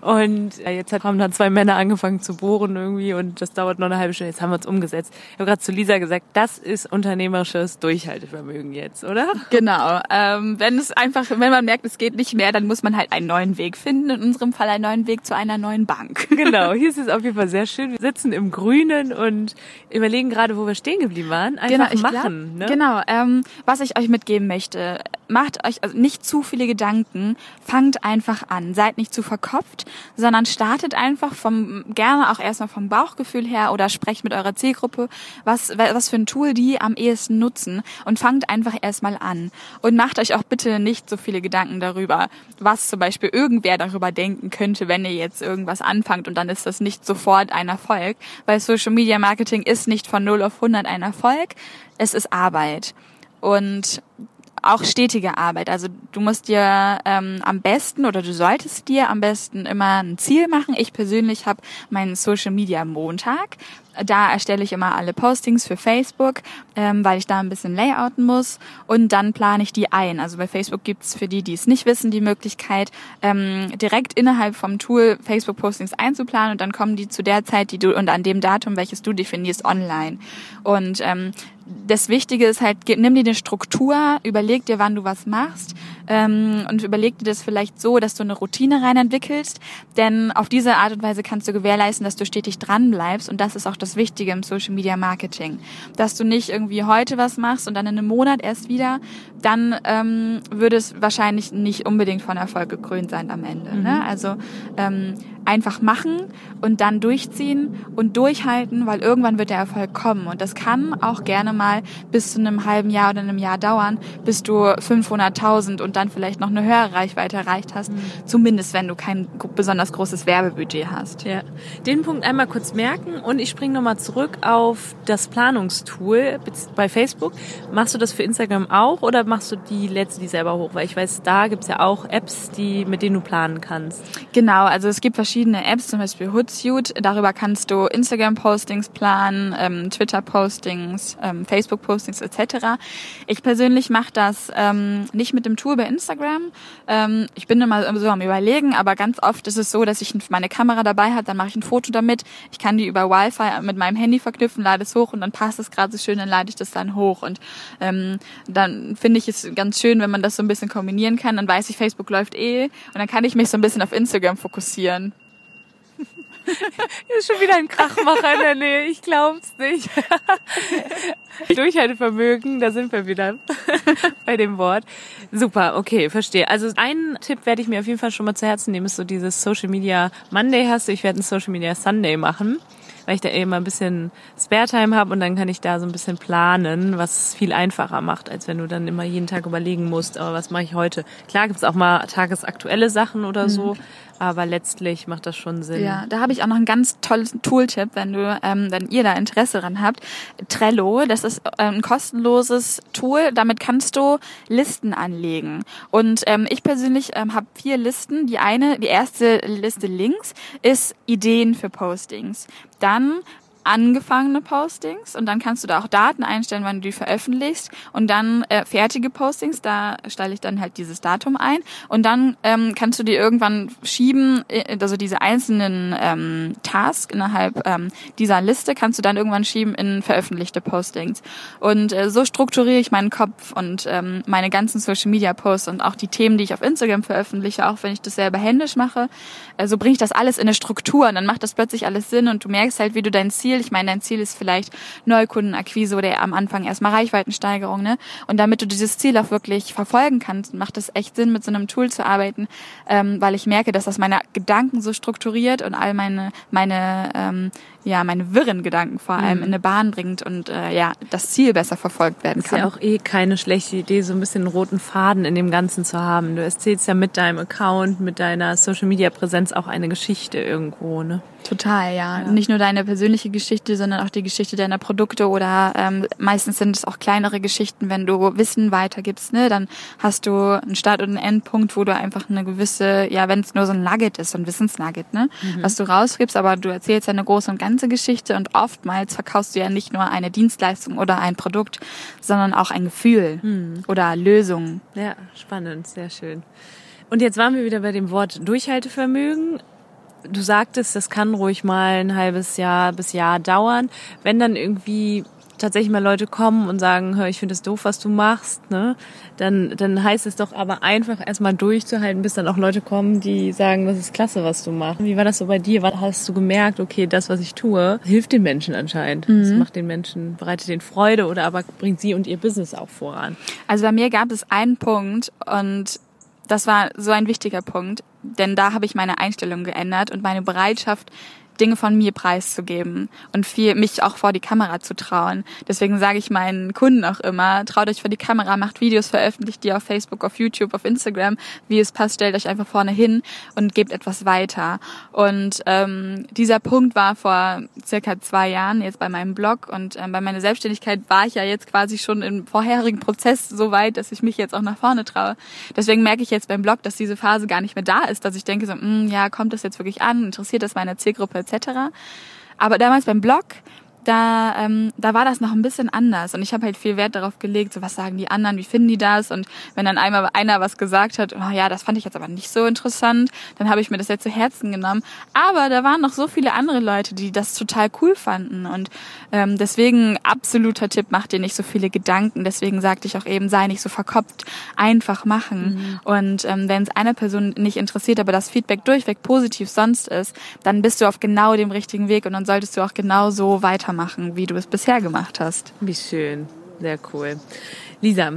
und jetzt haben dann zwei Männer angefangen zu bohren irgendwie und das dauert noch eine halbe Stunde. Jetzt haben wir uns umgesetzt. Ich habe gerade zu Lisa gesagt, das ist unternehmerisches Durchhaltevermögen jetzt, oder? Genau. Ähm, wenn es einfach, wenn man merkt, es geht nicht mehr, dann muss man halt einen neuen Weg finden. In unserem Fall einen neuen Weg zu einer neuen Bank. Genau. Hier ist es auf jeden Fall sehr schön. Wir sitzen im Grünen und überlegen gerade, wo wir stehen geblieben waren. Einfach genau, machen. Glaub, ne? Genau. Ähm, was ich euch mitgeben möchte, macht euch also nicht zu viele Gedanken. Fangt einfach an. Seid nicht zu verkopft sondern startet einfach vom, gerne auch erstmal vom Bauchgefühl her oder sprecht mit eurer Zielgruppe, was, was für ein Tool die am ehesten nutzen und fangt einfach erstmal an. Und macht euch auch bitte nicht so viele Gedanken darüber, was zum Beispiel irgendwer darüber denken könnte, wenn ihr jetzt irgendwas anfangt und dann ist das nicht sofort ein Erfolg, weil Social Media Marketing ist nicht von 0 auf 100 ein Erfolg, es ist Arbeit. Und auch stetige Arbeit. Also du musst dir ähm, am besten oder du solltest dir am besten immer ein Ziel machen. Ich persönlich habe meinen Social Media Montag. Da erstelle ich immer alle Postings für Facebook, ähm, weil ich da ein bisschen layouten muss. Und dann plane ich die ein. Also bei Facebook gibt's für die, die es nicht wissen, die Möglichkeit, ähm, direkt innerhalb vom Tool Facebook-Postings einzuplanen. Und dann kommen die zu der Zeit, die du und an dem Datum, welches du definierst, online. Und ähm, das Wichtige ist halt, nimm dir eine Struktur, überleg dir, wann du was machst ähm, und überleg dir das vielleicht so, dass du eine Routine rein entwickelst, denn auf diese Art und Weise kannst du gewährleisten, dass du stetig dran bleibst und das ist auch das Wichtige im Social Media Marketing, dass du nicht irgendwie heute was machst und dann in einem Monat erst wieder, dann ähm, würde es wahrscheinlich nicht unbedingt von Erfolg gekrönt sein am Ende. Ne? Mhm. Ne? Also ähm, einfach machen und dann durchziehen und durchhalten, weil irgendwann wird der Erfolg kommen. Und das kann auch gerne mal bis zu einem halben Jahr oder einem Jahr dauern, bis du 500.000 und dann vielleicht noch eine höhere Reichweite erreicht hast. Mhm. Zumindest, wenn du kein besonders großes Werbebudget hast. Ja. Den Punkt einmal kurz merken und ich springe nochmal zurück auf das Planungstool bei Facebook. Machst du das für Instagram auch oder machst du die letzte, die selber hoch? Weil ich weiß, da gibt's ja auch Apps, die, mit denen du planen kannst. Genau, also es gibt verschiedene Apps, zum Beispiel Hootsuite. Darüber kannst du Instagram-Postings planen, ähm, Twitter-Postings, ähm, Facebook-Postings etc. Ich persönlich mache das ähm, nicht mit dem Tool bei Instagram. Ähm, ich bin immer so am überlegen, aber ganz oft ist es so, dass ich meine Kamera dabei habe, dann mache ich ein Foto damit. Ich kann die über Wi-Fi mit meinem Handy verknüpfen, lade es hoch und dann passt es gerade so schön, dann lade ich das dann hoch. Und ähm, dann finde ich es ganz schön, wenn man das so ein bisschen kombinieren kann. Dann weiß ich, Facebook läuft eh und dann kann ich mich so ein bisschen auf Instagram fokussieren. Hier ist schon wieder ein Krachmacher in der Nähe. Ich glaub's nicht. Durchhaltevermögen, da sind wir wieder bei dem Wort. Super, okay, verstehe. Also einen Tipp werde ich mir auf jeden Fall schon mal zu Herzen nehmen, ist so dieses Social Media Monday hast du. Ich werde ein Social Media Sunday machen weil ich da eben ein bisschen Spare-Time habe und dann kann ich da so ein bisschen planen, was viel einfacher macht, als wenn du dann immer jeden Tag überlegen musst, aber was mache ich heute? Klar gibt's auch mal tagesaktuelle Sachen oder so, mhm. Aber letztlich macht das schon Sinn. Ja, da habe ich auch noch einen ganz tollen Tooltip, wenn du, ähm, wenn ihr da Interesse dran habt. Trello, das ist ähm, ein kostenloses Tool, damit kannst du Listen anlegen. Und ähm, ich persönlich ähm, habe vier Listen. Die eine, die erste Liste links ist Ideen für Postings. Dann angefangene Postings und dann kannst du da auch Daten einstellen, wann du die veröffentlichst und dann äh, fertige Postings, da stelle ich dann halt dieses Datum ein und dann ähm, kannst du die irgendwann schieben, äh, also diese einzelnen ähm, Tasks innerhalb ähm, dieser Liste kannst du dann irgendwann schieben in veröffentlichte Postings. Und äh, so strukturiere ich meinen Kopf und ähm, meine ganzen Social Media Posts und auch die Themen, die ich auf Instagram veröffentliche, auch wenn ich das selber händisch mache, äh, so bringe ich das alles in eine Struktur und dann macht das plötzlich alles Sinn und du merkst halt, wie du dein Ziel Ich meine, dein Ziel ist vielleicht Neukundenakquise oder am Anfang erstmal Reichweitensteigerung, ne? Und damit du dieses Ziel auch wirklich verfolgen kannst, macht es echt Sinn, mit so einem Tool zu arbeiten, ähm, weil ich merke, dass das meine Gedanken so strukturiert und all meine, meine, ähm, ja, meine wirren Gedanken vor allem mhm. in eine Bahn bringt und äh, ja, das Ziel besser verfolgt werden kann. Ist ja auch eh keine schlechte Idee, so ein bisschen einen roten Faden in dem Ganzen zu haben. Du erzählst ja mit deinem Account, mit deiner Social Media Präsenz auch eine Geschichte irgendwo, ne? Total, ja. ja. Nicht nur deine persönliche Geschichte, sondern auch die Geschichte deiner Produkte oder ähm, meistens sind es auch kleinere Geschichten, wenn du Wissen weitergibst, ne, dann hast du einen Start- und einen Endpunkt, wo du einfach eine gewisse, ja, wenn es nur so ein Nugget ist, so ein Wissensnugget, ne, mhm. was du rausgibst, aber du erzählst ja eine große und ganze Geschichte und oftmals verkaufst du ja nicht nur eine Dienstleistung oder ein Produkt, sondern auch ein Gefühl hm. oder Lösungen. Ja, spannend, sehr schön. Und jetzt waren wir wieder bei dem Wort Durchhaltevermögen. Du sagtest, das kann ruhig mal ein halbes Jahr bis Jahr dauern. Wenn dann irgendwie tatsächlich mal Leute kommen und sagen, hör, ich finde es doof, was du machst, ne, dann, dann heißt es doch aber einfach erstmal durchzuhalten, bis dann auch Leute kommen, die sagen, das ist klasse, was du machst. Wie war das so bei dir? Hast du gemerkt, okay, das, was ich tue, hilft den Menschen anscheinend. Mhm. Das macht den Menschen, bereitet den Freude oder aber bringt sie und ihr Business auch voran. Also bei mir gab es einen Punkt und das war so ein wichtiger Punkt, denn da habe ich meine Einstellung geändert und meine Bereitschaft, Dinge von mir preiszugeben und viel mich auch vor die Kamera zu trauen. Deswegen sage ich meinen Kunden auch immer, traut euch vor die Kamera, macht Videos, veröffentlicht die auf Facebook, auf YouTube, auf Instagram, wie es passt, stellt euch einfach vorne hin und gebt etwas weiter. Und ähm, dieser Punkt war vor circa zwei Jahren jetzt bei meinem Blog und ähm, bei meiner Selbstständigkeit war ich ja jetzt quasi schon im vorherigen Prozess so weit, dass ich mich jetzt auch nach vorne traue. Deswegen merke ich jetzt beim Blog, dass diese Phase gar nicht mehr da ist, dass ich denke so, mh, hm, ja, kommt das jetzt wirklich an, interessiert das meine Zielgruppe etc. Aber damals beim Blog da, ähm, da war das noch ein bisschen anders und ich habe halt viel Wert darauf gelegt, so was sagen die anderen, wie finden die das und wenn dann einmal einer was gesagt hat, oh ja, das fand ich jetzt aber nicht so interessant, dann habe ich mir das jetzt zu Herzen genommen. Aber da waren noch so viele andere Leute, die das total cool fanden und ähm, deswegen absoluter Tipp, mach dir nicht so viele Gedanken. Deswegen sagte ich auch eben, sei nicht so verkopft, einfach machen. Mhm. Und ähm, wenn es einer Person nicht interessiert, aber das Feedback durchweg positiv sonst ist, dann bist du auf genau dem richtigen Weg und dann solltest du auch genau so weiter weitermachen, wie du es bisher gemacht hast. Wie schön. Sehr cool. Lisa,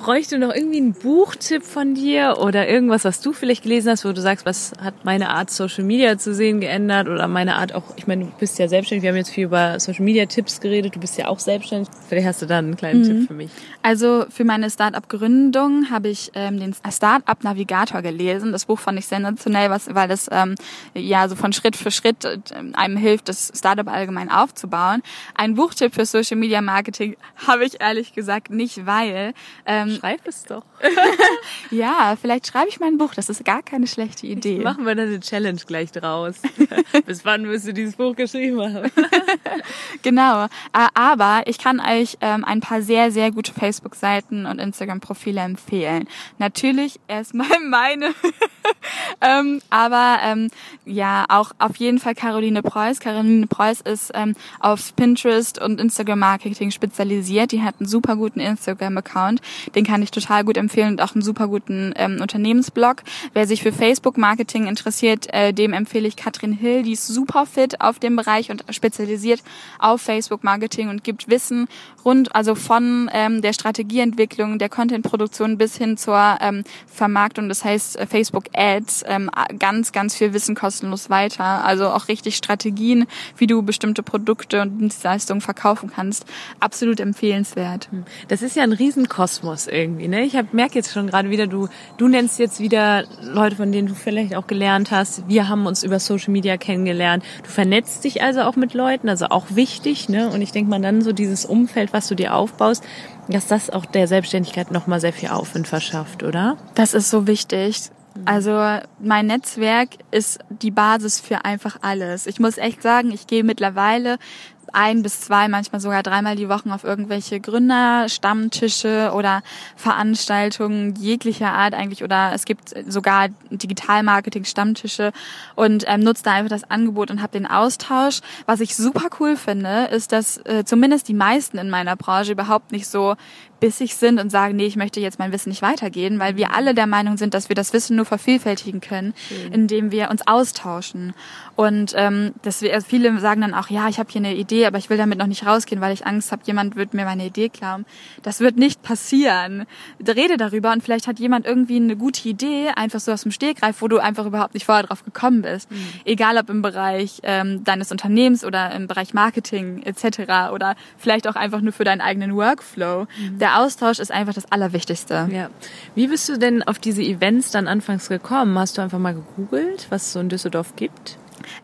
bräuchte noch irgendwie einen Buchtipp von dir oder irgendwas, was du vielleicht gelesen hast, wo du sagst, was hat meine Art Social Media zu sehen geändert oder meine Art auch, ich meine, du bist ja selbstständig, wir haben jetzt viel über Social Media Tipps geredet, du bist ja auch selbstständig. Vielleicht hast du da einen kleinen mhm. Tipp für mich. Also für meine Startup-Gründung habe ich ähm, den Startup-Navigator gelesen. Das Buch fand ich sensationell, was, weil das ähm, ja so von Schritt für Schritt äh, einem hilft, das Startup allgemein aufzubauen. Ein Buchtipp für Social Media Marketing habe ich ehrlich gesagt nicht, weil ähm, ähm, Schreib es doch. ja, vielleicht schreibe ich mein Buch. Das ist gar keine schlechte Idee. Jetzt machen wir dann eine Challenge gleich draus. Bis wann wirst du dieses Buch geschrieben haben? genau. Äh, aber ich kann euch ähm, ein paar sehr, sehr gute Facebook-Seiten und Instagram-Profile empfehlen. Natürlich erstmal meine. ähm, aber ähm, ja, auch auf jeden Fall Caroline Preuß. Caroline Preuß ist auf Pinterest und Instagram-Marketing spezialisiert. Die hat einen super guten Instagram-Account. Den kann ich total gut empfehlen und auch einen super guten ähm, Unternehmensblog. Wer sich für Facebook-Marketing interessiert, äh, dem empfehle ich Katrin Hill. Die ist super fit auf dem Bereich und spezialisiert auf Facebook-Marketing und gibt Wissen rund, also von ähm, der Strategieentwicklung, der Content-Produktion bis hin zur ähm, Vermarktung. Das heißt äh, Facebook Ads, ähm, ganz, ganz viel Wissen kostenlos weiter. Also auch richtig Strategien, wie du bestimmte Produkte und Dienstleistungen verkaufen kannst. Absolut empfehlenswert. Das ist ja ein Riesenkosmos irgendwie. Ne? Ich merke jetzt schon gerade wieder, du, du nennst jetzt wieder Leute, von denen du vielleicht auch gelernt hast. Wir haben uns über Social Media kennengelernt. Du vernetzt dich also auch mit Leuten, also auch wichtig. Ne? Und ich denke mal dann so dieses Umfeld, was du dir aufbaust, dass das auch der Selbstständigkeit nochmal sehr viel Aufwind verschafft, oder? Das ist so wichtig. Also mein Netzwerk ist die Basis für einfach alles. Ich muss echt sagen, ich gehe mittlerweile ein bis zwei, manchmal sogar dreimal die Woche auf irgendwelche Gründerstammtische oder Veranstaltungen jeglicher Art eigentlich oder es gibt sogar Digitalmarketing-Stammtische und ähm, nutze da einfach das Angebot und habe den Austausch. Was ich super cool finde, ist, dass äh, zumindest die meisten in meiner Branche überhaupt nicht so bissig sind und sagen, nee, ich möchte jetzt mein Wissen nicht weitergehen, weil wir alle der Meinung sind, dass wir das Wissen nur vervielfältigen können, Schön. indem wir uns austauschen. Und ähm, dass wir, also viele sagen dann auch, ja, ich habe hier eine Idee, aber ich will damit noch nicht rausgehen, weil ich Angst habe, jemand wird mir meine Idee klauen. Das wird nicht passieren. Rede darüber und vielleicht hat jemand irgendwie eine gute Idee, einfach so aus dem Stegreif, wo du einfach überhaupt nicht vorher drauf gekommen bist. Mhm. Egal ob im Bereich ähm, deines Unternehmens oder im Bereich Marketing etc. oder vielleicht auch einfach nur für deinen eigenen Workflow. Mhm. Der Austausch ist einfach das Allerwichtigste. Ja. Wie bist du denn auf diese Events dann anfangs gekommen? Hast du einfach mal gegoogelt, was es so in Düsseldorf gibt?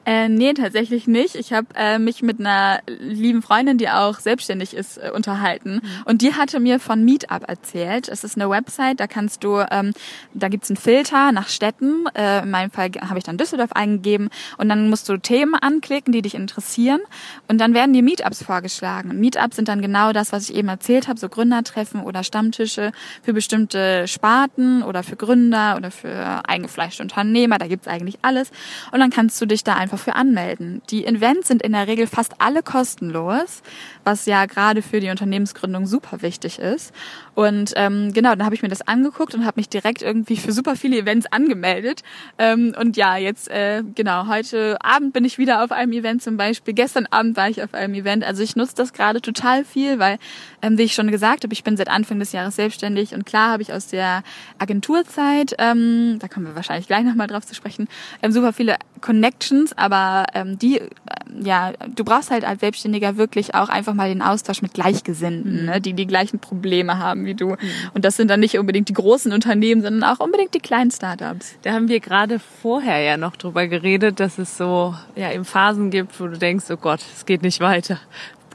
Äh, nee, tatsächlich nicht. Ich habe äh, mich mit einer lieben Freundin, die auch selbstständig ist, äh, unterhalten. Mhm. Und die hatte mir von Meetup erzählt. Es ist eine Website, da kannst du, ähm, da gibt's einen Filter nach Städten. Äh, in meinem Fall habe ich dann Düsseldorf eingegeben. Und dann musst du Themen anklicken, die dich interessieren. Und dann werden dir Meetups vorgeschlagen. Und Meetups sind dann genau das, was ich eben erzählt habe, so Gründertreffen oder Stammtische für bestimmte Sparten oder für Gründer oder für eingefleischte Unternehmer. Da gibt's eigentlich alles. Und dann kannst du dich da einfach für anmelden. Die Events sind in der Regel fast alle kostenlos, was ja gerade für die Unternehmensgründung super wichtig ist. Und ähm, genau, dann habe ich mir das angeguckt und habe mich direkt irgendwie für super viele Events angemeldet. Ähm, und ja, jetzt äh, genau, heute Abend bin ich wieder auf einem Event zum Beispiel. Gestern Abend war ich auf einem Event. Also ich nutze das gerade total viel, weil, ähm, wie ich schon gesagt habe, ich bin seit Anfang des Jahres selbstständig und klar habe ich aus der Agenturzeit, ähm, da kommen wir wahrscheinlich gleich nochmal drauf zu sprechen, ähm, super viele Connections, aber ähm, die, äh, ja, du brauchst halt als Selbstständiger wirklich auch einfach mal den Austausch mit Gleichgesinnten, mhm. ne, die die gleichen Probleme haben wie du. Mhm. Und das sind dann nicht unbedingt die großen Unternehmen, sondern auch unbedingt die kleinen Startups. Da haben wir gerade vorher ja noch drüber geredet, dass es so ja eben Phasen gibt, wo du denkst, oh Gott, es geht nicht weiter.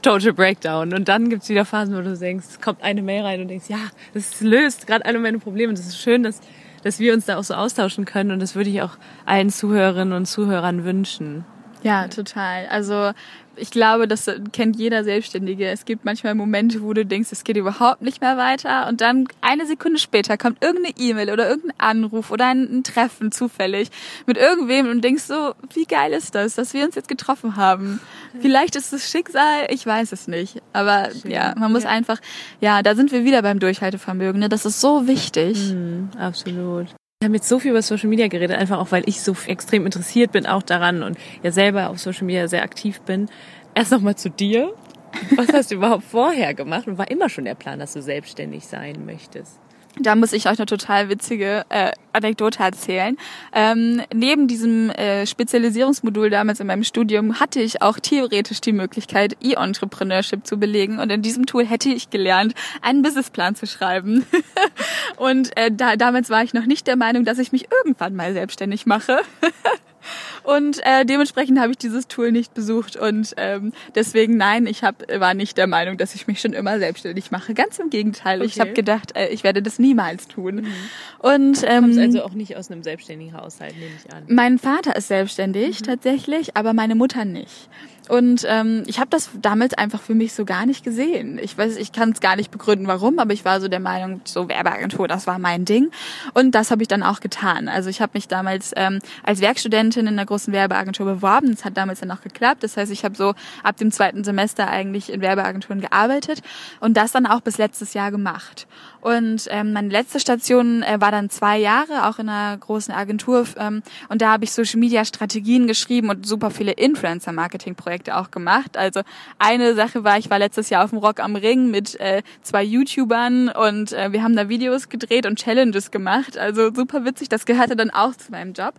Total Breakdown. Und dann gibt's wieder Phasen, wo du denkst, es kommt eine Mail rein und denkst, ja, das löst gerade alle meine Probleme. Und das ist schön, dass, dass wir uns da auch so austauschen können. Und das würde ich auch allen Zuhörerinnen und Zuhörern wünschen. Ja, total. Also ich glaube, das kennt jeder Selbstständige. Es gibt manchmal Momente, wo du denkst, es geht überhaupt nicht mehr weiter und dann eine Sekunde später kommt irgendeine E-Mail oder irgendein Anruf oder ein, ein, Treffen zufällig mit irgendwem und denkst so, wie geil ist das, dass wir uns jetzt getroffen haben. Vielleicht ist es Schicksal, ich weiß es nicht. Aber Schön. ja, man muss ja. einfach, ja, da sind wir wieder beim Durchhaltevermögen. Ne? Das ist so wichtig. Mhm, absolut. Wir haben jetzt so viel über Social Media geredet, einfach auch, weil ich so extrem interessiert bin auch daran und ja selber auf Social Media sehr aktiv bin. Erst nochmal zu dir. Was hast du überhaupt vorher gemacht und war immer schon der Plan, dass du selbstständig sein möchtest? Da muss ich euch eine total witzige äh, Anekdote erzählen. Ähm, neben diesem äh, Spezialisierungsmodul damals in meinem Studium hatte ich auch theoretisch die Möglichkeit, E-Entrepreneurship zu belegen. Und in diesem Tool hätte ich gelernt, einen Businessplan zu schreiben. und äh, da, damals war ich noch nicht der Meinung, dass ich mich irgendwann mal selbstständig mache. Und äh, dementsprechend habe ich dieses Tool nicht besucht und ähm, deswegen nein, ich hab, war nicht der Meinung, dass ich mich schon immer selbstständig mache. Ganz im Gegenteil. Okay. Ich habe gedacht, äh, ich werde das niemals tun. Mhm. Und ähm, du kommst also auch nicht aus einem selbstständigen Haushalt, nehme ich an. Mein Vater ist selbstständig mhm. tatsächlich, aber meine Mutter nicht. Und ähm, ich habe das damals einfach für mich so gar nicht gesehen. Ich weiß, ich kann es gar nicht begründen, warum, aber ich war so der Meinung, so Werbeagentur, das war mein Ding. Und das habe ich dann auch getan. Also ich habe mich damals ähm, als Werkstudentin in einer großen Werbeagentur beworben. Das hat damals dann auch geklappt. Das heißt, ich habe so ab dem zweiten Semester eigentlich in Werbeagenturen gearbeitet und das dann auch bis letztes Jahr gemacht. Und ähm, meine letzte Station äh, war dann zwei Jahre, auch in einer großen Agentur. Ähm, und da habe ich Social Media Strategien geschrieben und super viele Influencer Marketing Projekte auch gemacht. Also eine Sache war, ich war letztes Jahr auf dem Rock am Ring mit äh, zwei YouTubern und äh, wir haben da Videos gedreht und Challenges gemacht. Also super witzig. Das gehörte dann auch zu meinem Job.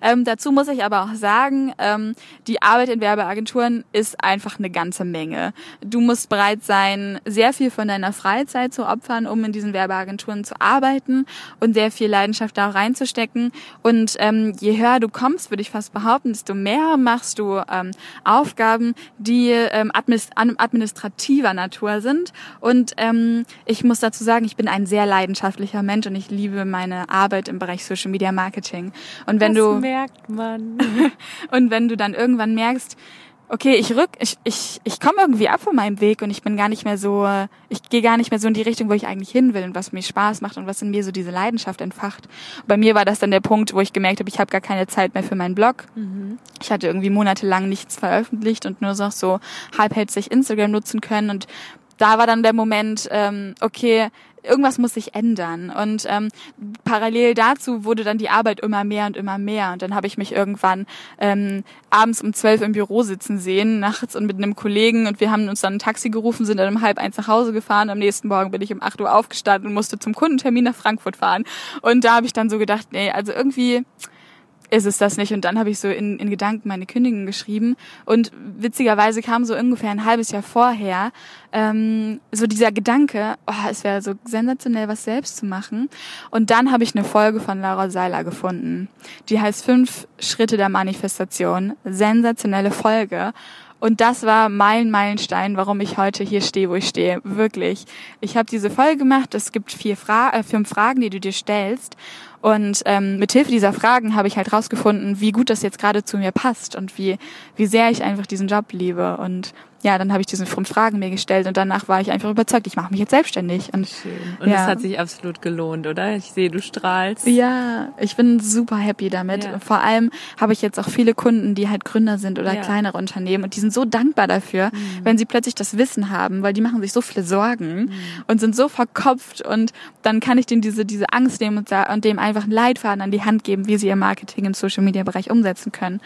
Ähm, dazu muss ich aber auch sagen, ähm, die Arbeit in Werbeagenturen ist einfach eine ganze Menge. Du musst bereit sein, sehr viel von deiner Freizeit zu opfern, um in diesen Werbeagenturen zu arbeiten und sehr viel Leidenschaft da reinzustecken. Und ähm, je höher du kommst, würde ich fast behaupten, desto mehr machst du ähm, Aufgaben, die ähm, administrativer Natur sind. Und ähm, ich muss dazu sagen, ich bin ein sehr leidenschaftlicher Mensch und ich liebe meine Arbeit im Bereich Social Media Marketing. Und wenn das du merkt man. und wenn du dann irgendwann merkst, okay, ich rück, ich, ich, ich komme irgendwie ab von meinem Weg und ich bin gar nicht mehr so, ich gehe gar nicht mehr so in die Richtung, wo ich eigentlich hin will und was mir Spaß macht und was in mir so diese Leidenschaft entfacht. Bei mir war das dann der Punkt, wo ich gemerkt habe, ich habe gar keine Zeit mehr für meinen Blog. Mhm. Ich hatte irgendwie monatelang nichts veröffentlicht und nur so, so halbherzig Instagram nutzen können und da war dann der Moment, ähm, okay, irgendwas muss sich ändern. Und ähm, parallel dazu wurde dann die Arbeit immer mehr und immer mehr. Und dann habe ich mich irgendwann ähm, abends um zwölf im Büro sitzen sehen, nachts und mit einem Kollegen. Und wir haben uns dann ein Taxi gerufen, sind dann um halb eins nach Hause gefahren. Am nächsten Morgen bin ich um acht Uhr aufgestanden und musste zum Kundentermin nach Frankfurt fahren. Und da habe ich dann so gedacht, nee, also irgendwie ist es das nicht. Und dann habe ich so in, in Gedanken meine Kündigung geschrieben. Und witzigerweise kam so ungefähr ein halbes Jahr vorher ähm, so dieser Gedanke, oh, es wäre so sensationell, was selbst zu machen. Und dann habe ich eine Folge von Laura Seiler gefunden. Die heißt Fünf Schritte der Manifestation. Sensationelle Folge. Und das war mein Meilenstein, warum ich heute hier stehe, wo ich stehe. Wirklich. Ich habe diese Folge gemacht. Es gibt vier Fra äh, fünf Fragen, die du dir stellst. Und ähm, mit Hilfe dieser Fragen habe ich halt rausgefunden, wie gut das jetzt gerade zu mir passt und wie, wie sehr ich einfach diesen Job liebe. Und ja, dann habe ich diese fünf Fragen mir gestellt und danach war ich einfach überzeugt, ich mache mich jetzt selbstständig. Und, Schön. Und ja. das hat sich absolut gelohnt, oder? Ich sehe, du strahlst. Ja, ich bin super happy damit. Ja. Vor allem habe ich jetzt auch viele Kunden, die halt Gründer sind oder ja. kleinere Unternehmen und die sind so dankbar dafür, mhm. wenn sie plötzlich das Wissen haben, weil die machen sich so viele Sorgen mhm. und sind so verkopft und dann kann ich denen diese, diese Angst nehmen und, und dem einfach einen Leitfaden an die Hand geben, wie sie ihr Marketing im Social Media Bereich umsetzen können.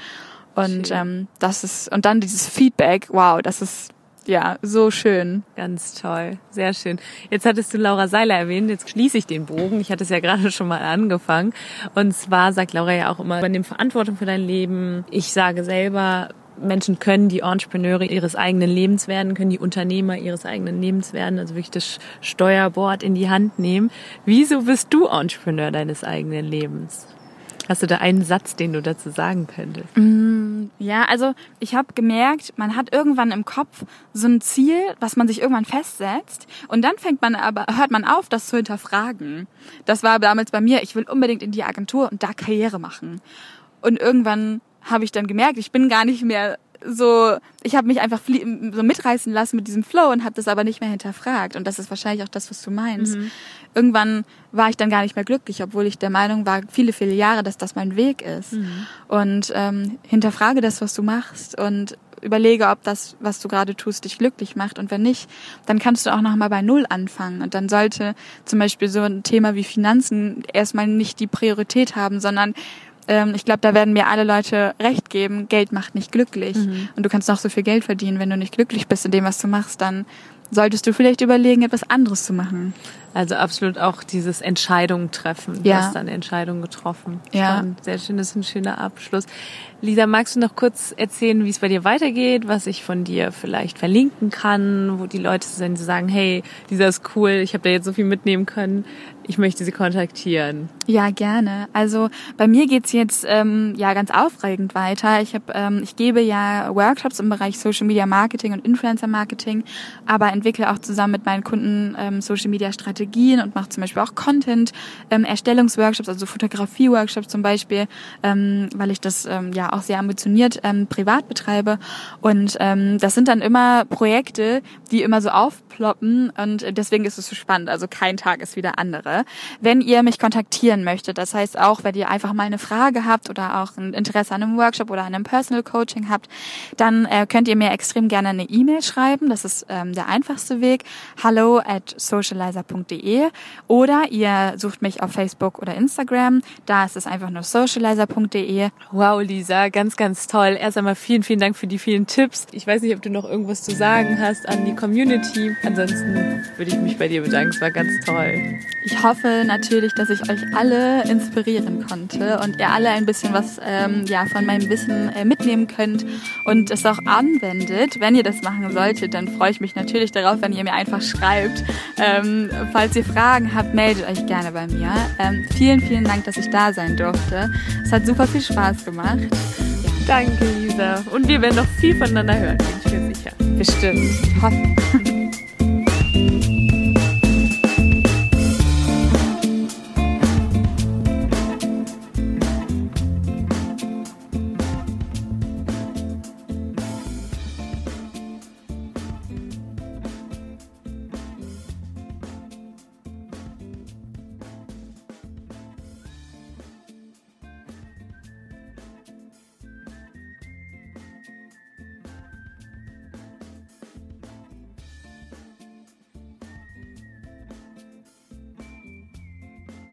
Und ähm, das ist, und dann dieses Feedback, wow, das ist ja, so schön. Ganz toll, sehr schön. Jetzt hattest du Laura Seiler erwähnt, jetzt schließe ich den Bogen. Ich hatte es ja gerade schon mal angefangen. Und zwar sagt Laura ja auch immer, übernimm Verantwortung für dein Leben. Ich sage selber, Menschen können die Entrepreneure ihres eigenen Lebens werden, können die Unternehmer ihres eigenen Lebens werden, also wirklich das Steuerbord in die Hand nehmen. Wieso bist du Entrepreneur deines eigenen Lebens? Hast du da einen Satz, den du dazu sagen könntest? Mm, ja, also ich habe gemerkt, man hat irgendwann im Kopf so ein Ziel, was man sich irgendwann festsetzt und dann fängt man aber hört man auf, das zu hinterfragen. Das war damals bei mir. Ich will unbedingt in die Agentur und da Karriere machen. Und irgendwann habe ich dann gemerkt, ich bin gar nicht mehr so, ich habe mich einfach so mitreißen lassen mit diesem Flow und habe das aber nicht mehr hinterfragt. Und das ist wahrscheinlich auch das, was du meinst. Mhm. Irgendwann war ich dann gar nicht mehr glücklich, obwohl ich der Meinung war, viele, viele Jahre, dass das mein Weg ist. Mhm. Und ähm, hinterfrage das, was du machst und überlege, ob das, was du gerade tust, dich glücklich macht. Und wenn nicht, dann kannst du auch nochmal bei Null anfangen. Und dann sollte zum Beispiel so ein Thema wie Finanzen erstmal nicht die Priorität haben, sondern ähm, ich glaube, da werden mir alle Leute recht geben, Geld macht nicht glücklich. Mhm. Und du kannst noch so viel Geld verdienen, wenn du nicht glücklich bist in dem, was du machst, dann solltest du vielleicht überlegen, etwas anderes zu machen. Also absolut auch dieses Entscheidungen treffen. Ja. Du hast dann Entscheidungen getroffen. Ja. Sehr schön, das ist ein schöner Abschluss. Lisa, magst du noch kurz erzählen, wie es bei dir weitergeht, was ich von dir vielleicht verlinken kann, wo die Leute sagen, hey, Lisa ist cool, ich habe da jetzt so viel mitnehmen können, ich möchte sie kontaktieren. Ja, gerne. Also bei mir geht's jetzt ähm, ja ganz aufregend weiter. Ich, hab, ähm, ich gebe ja Workshops im Bereich Social Media Marketing und Influencer Marketing, aber entwickle auch zusammen mit meinen Kunden ähm, Social Media Strategien und mache zum Beispiel auch Content, ähm, Erstellungsworkshops, also Fotografie-Workshops zum Beispiel, ähm, weil ich das ähm, ja auch sehr ambitioniert ähm, privat betreibe. Und ähm, das sind dann immer Projekte, die immer so aufploppen und deswegen ist es so spannend. Also kein Tag ist wie der andere. Wenn ihr mich kontaktieren möchtet, das heißt auch, wenn ihr einfach mal eine Frage habt oder auch ein Interesse an einem Workshop oder an einem Personal Coaching habt, dann äh, könnt ihr mir extrem gerne eine E-Mail schreiben. Das ist ähm, der einfachste Weg. Hello at socializer.de oder ihr sucht mich auf Facebook oder Instagram. Da ist es einfach nur socializer.de. Wow, Lisa ganz, ganz toll. Erst einmal vielen, vielen Dank für die vielen Tipps. Ich weiß nicht, ob du noch irgendwas zu sagen hast an die Community. Ansonsten würde ich mich bei dir bedanken. Es war ganz toll. Ich hoffe natürlich, dass ich euch alle inspirieren konnte und ihr alle ein bisschen was ähm, ja, von meinem Wissen äh, mitnehmen könnt und es auch anwendet. Wenn ihr das machen solltet, dann freue ich mich natürlich darauf, wenn ihr mir einfach schreibt. Ähm, falls ihr Fragen habt, meldet euch gerne bei mir. Ähm, vielen, vielen Dank, dass ich da sein durfte. Es hat super viel Spaß gemacht. Danke, Lisa. Und wir werden noch viel voneinander hören, bin ich mir sicher. Bestimmt.